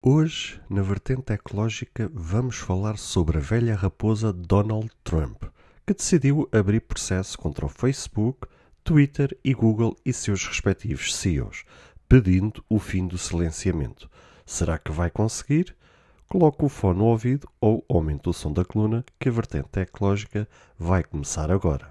Hoje, na vertente ecológica, vamos falar sobre a velha raposa Donald Trump, que decidiu abrir processo contra o Facebook, Twitter e Google e seus respectivos CEOs, pedindo o fim do silenciamento. Será que vai conseguir? Coloque o fone no ouvido ou aumente o som da coluna, que a vertente ecológica vai começar agora.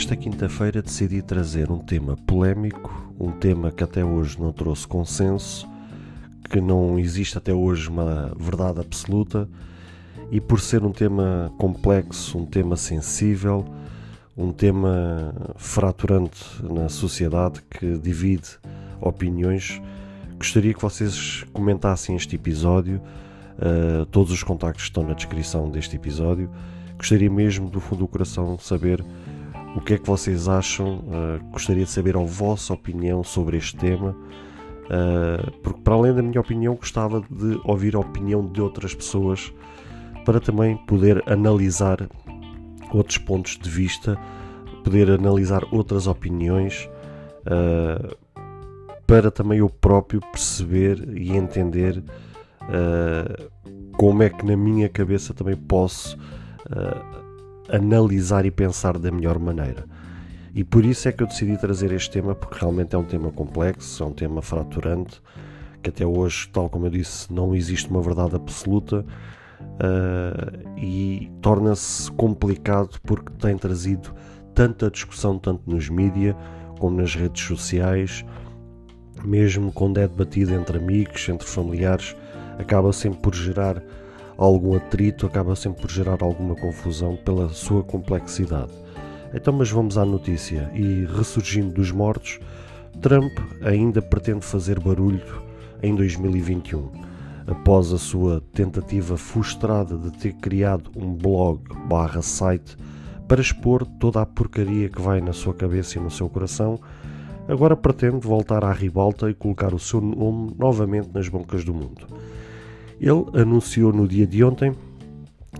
Nesta quinta-feira decidi trazer um tema polémico, um tema que até hoje não trouxe consenso, que não existe até hoje uma verdade absoluta, e por ser um tema complexo, um tema sensível, um tema fraturante na sociedade que divide opiniões, gostaria que vocês comentassem este episódio. Uh, todos os contactos estão na descrição deste episódio. Gostaria mesmo, do fundo do coração, de saber o que é que vocês acham? Uh, gostaria de saber a vossa opinião sobre este tema, uh, porque para além da minha opinião, gostava de ouvir a opinião de outras pessoas para também poder analisar outros pontos de vista, poder analisar outras opiniões, uh, para também eu próprio perceber e entender como é que na minha cabeça também posso analisar e pensar da melhor maneira. E por isso é que eu decidi trazer este tema, porque realmente é um tema complexo, é um tema fraturante, que até hoje, tal como eu disse, não existe uma verdade absoluta uh, e torna-se complicado porque tem trazido tanta discussão, tanto nos mídias como nas redes sociais, mesmo quando é debatido entre amigos, entre familiares, acaba sempre por gerar algum atrito, acaba sempre por gerar alguma confusão pela sua complexidade. Então, mas vamos à notícia. E ressurgindo dos mortos, Trump ainda pretende fazer barulho em 2021, após a sua tentativa frustrada de ter criado um blog barra site para expor toda a porcaria que vai na sua cabeça e no seu coração, agora pretende voltar à ribalta e colocar o seu nome novamente nas bocas do mundo. Ele anunciou no dia de ontem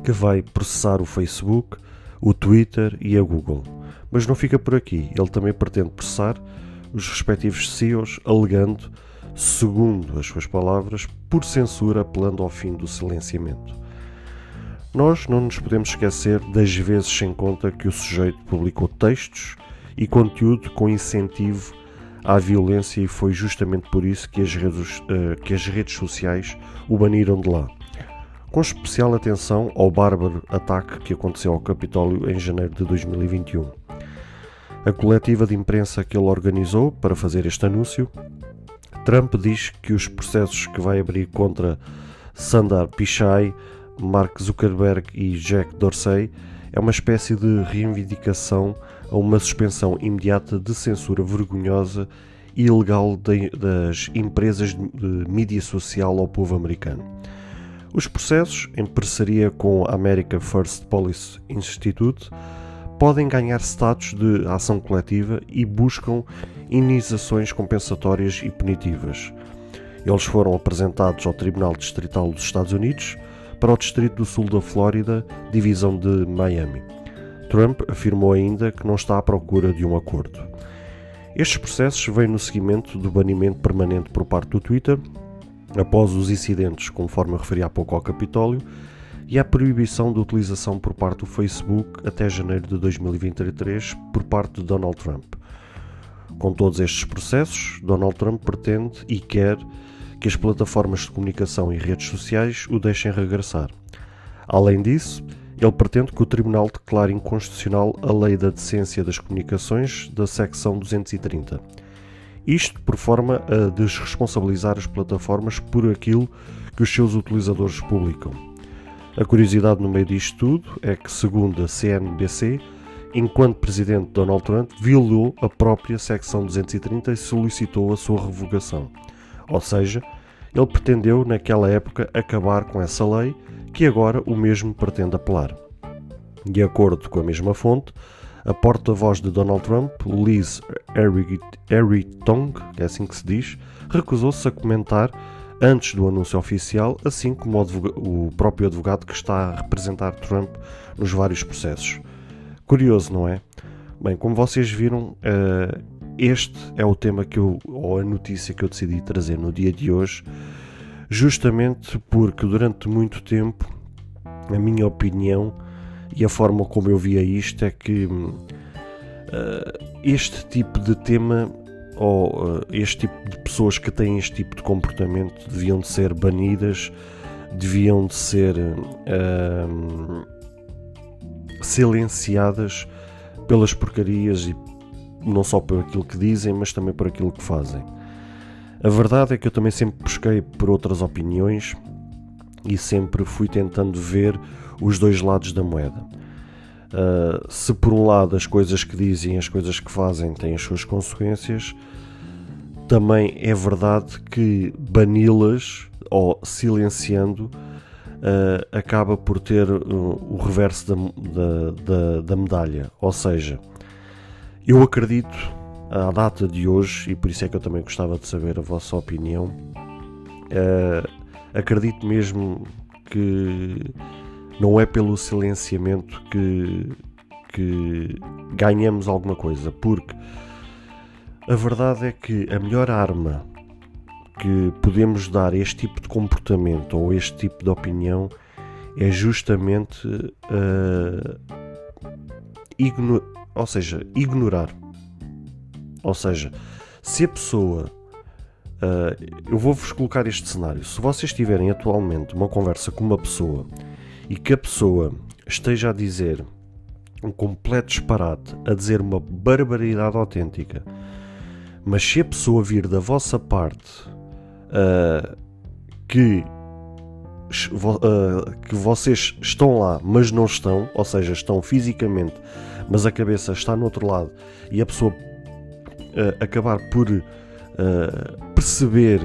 que vai processar o Facebook, o Twitter e a Google. Mas não fica por aqui, ele também pretende processar os respectivos CEOs, alegando, segundo as suas palavras, por censura, apelando ao fim do silenciamento. Nós não nos podemos esquecer das vezes sem conta que o sujeito publicou textos e conteúdo com incentivo à violência e foi justamente por isso que as redes, uh, que as redes sociais o baniram de lá. Com especial atenção ao bárbaro ataque que aconteceu ao Capitólio em janeiro de 2021. A coletiva de imprensa que ele organizou para fazer este anúncio, Trump diz que os processos que vai abrir contra Sundar Pichai, Mark Zuckerberg e Jack Dorsey é uma espécie de reivindicação a uma suspensão imediata de censura vergonhosa e ilegal de, das empresas de mídia social ao povo americano. Os processos, em parceria com a America First Policy Institute, podem ganhar status de ação coletiva e buscam indenizações compensatórias e punitivas. Eles foram apresentados ao Tribunal Distrital dos Estados Unidos para o Distrito do Sul da Flórida, divisão de Miami. Trump afirmou ainda que não está à procura de um acordo. Estes processos vêm no seguimento do banimento permanente por parte do Twitter, após os incidentes, conforme eu referi há pouco ao Capitólio, e a proibição de utilização por parte do Facebook até janeiro de 2023 por parte de Donald Trump. Com todos estes processos, Donald Trump pretende e quer que as plataformas de comunicação e redes sociais o deixem regressar. Além disso, ele pretende que o Tribunal declare inconstitucional a Lei da Decência das Comunicações da secção 230. Isto por forma a desresponsabilizar as plataformas por aquilo que os seus utilizadores publicam. A curiosidade no meio disto tudo é que, segundo a CNBC, enquanto presidente Donald Trump violou a própria secção 230 e solicitou a sua revogação. Ou seja, ele pretendeu, naquela época, acabar com essa lei que agora o mesmo pretende apelar. De acordo com a mesma fonte, a porta-voz de Donald Trump, Liz Eritong, é assim que se diz, recusou-se a comentar antes do anúncio oficial, assim como o, o, próprio advogado que está a representar Trump nos vários processos. Curioso, não é? Bem, como vocês viram, uh, este é o tema que eu, ou a notícia que eu decidi trazer no dia de hoje, justamente porque durante muito tempo a minha opinião e a forma como eu via isto é que uh, este tipo de tema ou uh, este tipo de pessoas que têm este tipo de comportamento deviam de ser banidas, deviam de ser uh, silenciadas pelas porcarias e não só por aquilo que dizem, mas também por aquilo que fazem. A verdade é que eu também sempre busquei por outras opiniões e sempre fui tentando ver os dois lados da moeda. Uh, se por um lado as coisas que dizem, as coisas que fazem têm as suas consequências, também é verdade que bani-las ou silenciando uh, acaba por ter uh, o reverso da, da, da, da medalha. Ou seja, eu acredito, à data de hoje, e por isso é que eu também gostava de saber a vossa opinião, uh, acredito mesmo que não é pelo silenciamento que, que ganhamos alguma coisa, porque a verdade é que a melhor arma que podemos dar a este tipo de comportamento ou este tipo de opinião é justamente uh, ou seja, ignorar. Ou seja, se a pessoa Uh, eu vou-vos colocar este cenário. Se vocês tiverem atualmente uma conversa com uma pessoa e que a pessoa esteja a dizer um completo disparate, a dizer uma barbaridade autêntica, mas se a pessoa vir da vossa parte uh, que, uh, que vocês estão lá, mas não estão, ou seja, estão fisicamente, mas a cabeça está no outro lado, e a pessoa acabar por uh, perceber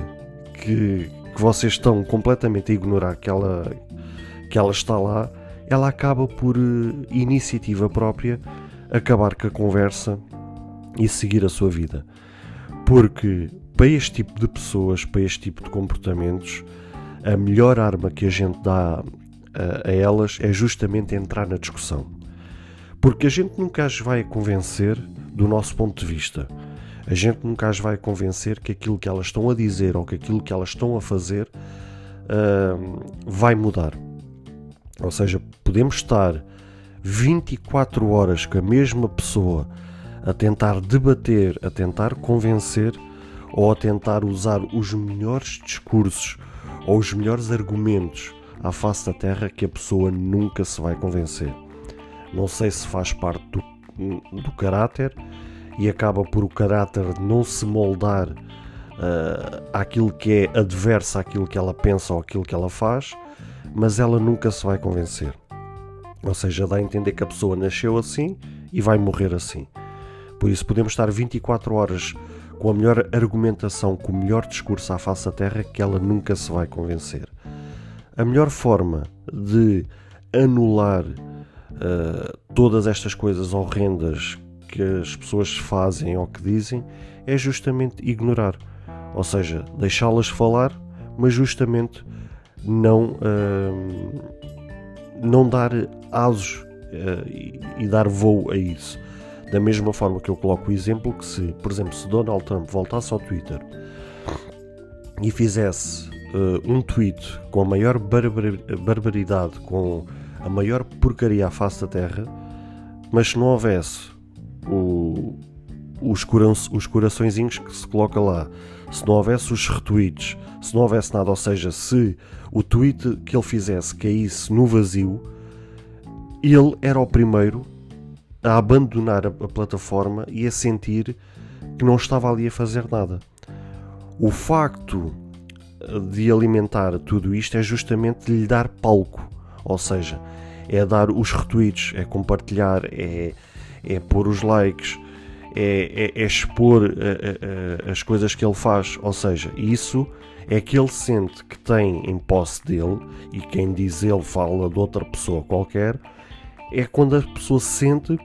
que, que, vocês estão completamente a ignorar que ela, que ela está lá, ela acaba por uh, iniciativa própria acabar com a conversa e seguir a sua vida. Porque para este tipo de pessoas, para este tipo de comportamentos, a melhor arma que a gente dá a elas é justamente entrar na discussão. Porque a gente nunca as vai convencer do nosso ponto de vista a gente nunca as vai convencer que aquilo que elas estão a dizer ou que aquilo que elas estão a fazer uh, vai mudar. Ou seja, podemos estar 24 horas com a mesma pessoa a tentar debater, a tentar convencer ou a tentar usar os melhores discursos ou os melhores argumentos à face da Terra que a pessoa nunca se vai convencer. Não sei se faz parte do, do caráter e acaba por o caráter não se moldar uh, àquilo que é adverso àquilo que ela pensa ou àquilo que ela faz, mas ela nunca se vai convencer. Ou seja, dá a entender que a pessoa nasceu assim e vai morrer assim. Por isso, podemos estar 24 horas com a melhor argumentação, com o melhor discurso à face da Terra, que ela nunca se vai convencer. A melhor forma de anular uh, todas estas coisas horrendas que as pessoas fazem ou que dizem é justamente ignorar. Ou seja, deixá-las falar, mas justamente não, uh, não dar asos uh, e, e, dar voo a isso. Da mesma forma que eu coloco o exemplo que se, por exemplo, se Donald Trump voltasse ao Twitter e fizesse uh, um tweet com a maior barbar barbaridade, com a maior porcaria à face da Terra, mas se não houvesse o, os, cora os coraçõezinhos que se coloca lá, se não houvesse os retweets, se não houvesse nada, ou seja, se o tweet que ele fizesse caísse no vazio, ele era o primeiro a abandonar a, a plataforma e a sentir que não estava ali a fazer nada. O facto de alimentar tudo isto é justamente lhe dar palco, ou seja, é dar os retweets, é compartilhar, é é pôr os likes, é, é, é expor a, a, a, as coisas que ele faz. Ou seja, isso é que ele sente que tem em posse dele, e quem diz ele fala de outra pessoa qualquer, é quando a pessoa sente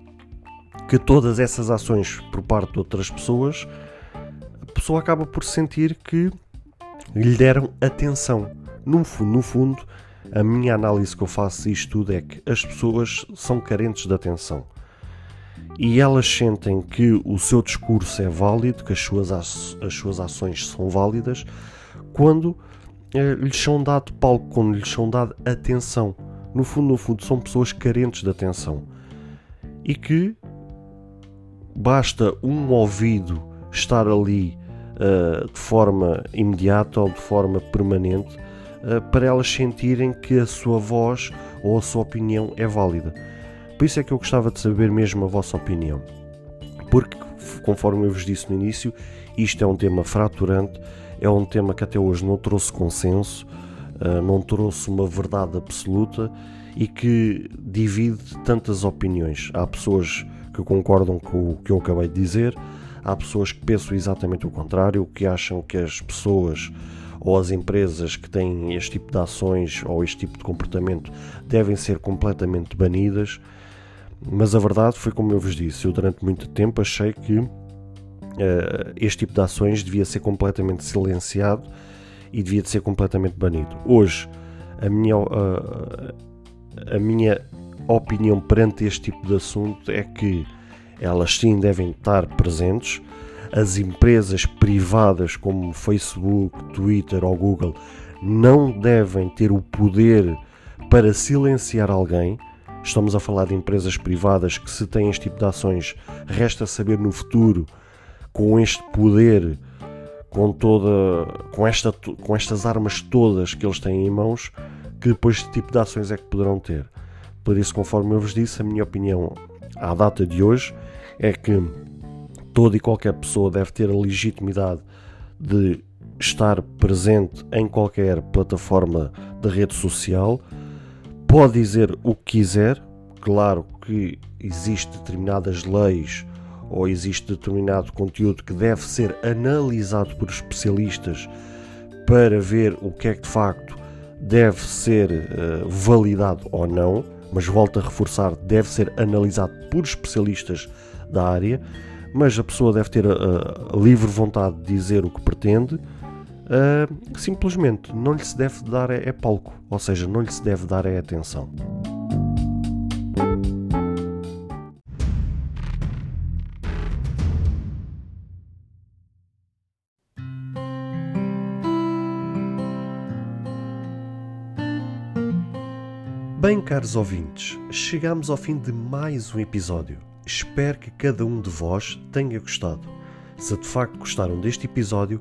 que todas essas ações por parte de outras pessoas, a pessoa acaba por sentir que lhe deram atenção. No fundo, no fundo, a minha análise que eu faço isto tudo é que as pessoas são carentes de atenção. E elas sentem que o seu discurso é válido, que as suas, as suas ações são válidas, quando eh, lhes são dado palco, quando lhes são dado atenção. No fundo, no fundo, são pessoas carentes de atenção. E que basta um ouvido estar ali uh, de forma imediata ou de forma permanente uh, para elas sentirem que a sua voz ou a sua opinião é válida. Por isso é que eu gostava de saber mesmo a vossa opinião. Porque, conforme eu vos disse no início, isto é um tema fraturante é um tema que até hoje não trouxe consenso, uh, não trouxe uma verdade absoluta e que divide tantas opiniões. Há pessoas que concordam com o que eu acabei de dizer, há pessoas que pensam exatamente o contrário, que acham que as pessoas ou as empresas que têm este tipo de ações ou este tipo de comportamento devem ser completamente banidas. Mas a verdade foi como eu vos disse, eu durante muito tempo achei que uh, este tipo de ações devia ser completamente silenciado e devia de ser completamente banido. Hoje, a minha, uh, a minha opinião perante este tipo de assunto é que elas sim devem estar presentes. As empresas privadas como Facebook, Twitter ou Google não devem ter o poder para silenciar alguém. Estamos a falar de empresas privadas que, se têm este tipo de ações, resta saber no futuro com este poder, com toda, com, esta, com estas armas todas que eles têm em mãos, que depois este tipo de ações é que poderão ter. Por isso, conforme eu vos disse, a minha opinião à data de hoje é que toda e qualquer pessoa deve ter a legitimidade de estar presente em qualquer plataforma de rede social, pode dizer o que quiser, claro que existem determinadas leis ou existe determinado conteúdo que deve ser analisado por especialistas para ver o que é que de facto deve ser uh, validado ou não, mas volto a reforçar, deve ser analisado por especialistas da área, mas a pessoa deve ter a, a livre vontade de dizer o que pretende, uh, simplesmente não lhe se deve dar é, é palco, ou seja, não lhe se deve dar é atenção. Bem, caros ouvintes, chegamos ao fim de mais um episódio. Espero que cada um de vós tenha gostado. Se de facto gostaram deste episódio,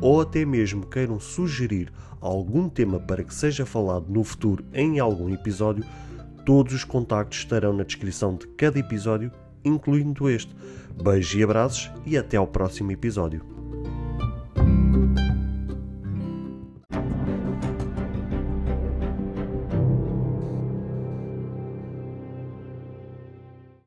ou até mesmo queiram sugerir algum tema para que seja falado no futuro em algum episódio, todos os contactos estarão na descrição de cada episódio, incluindo este. Beijos e abraços e até ao próximo episódio.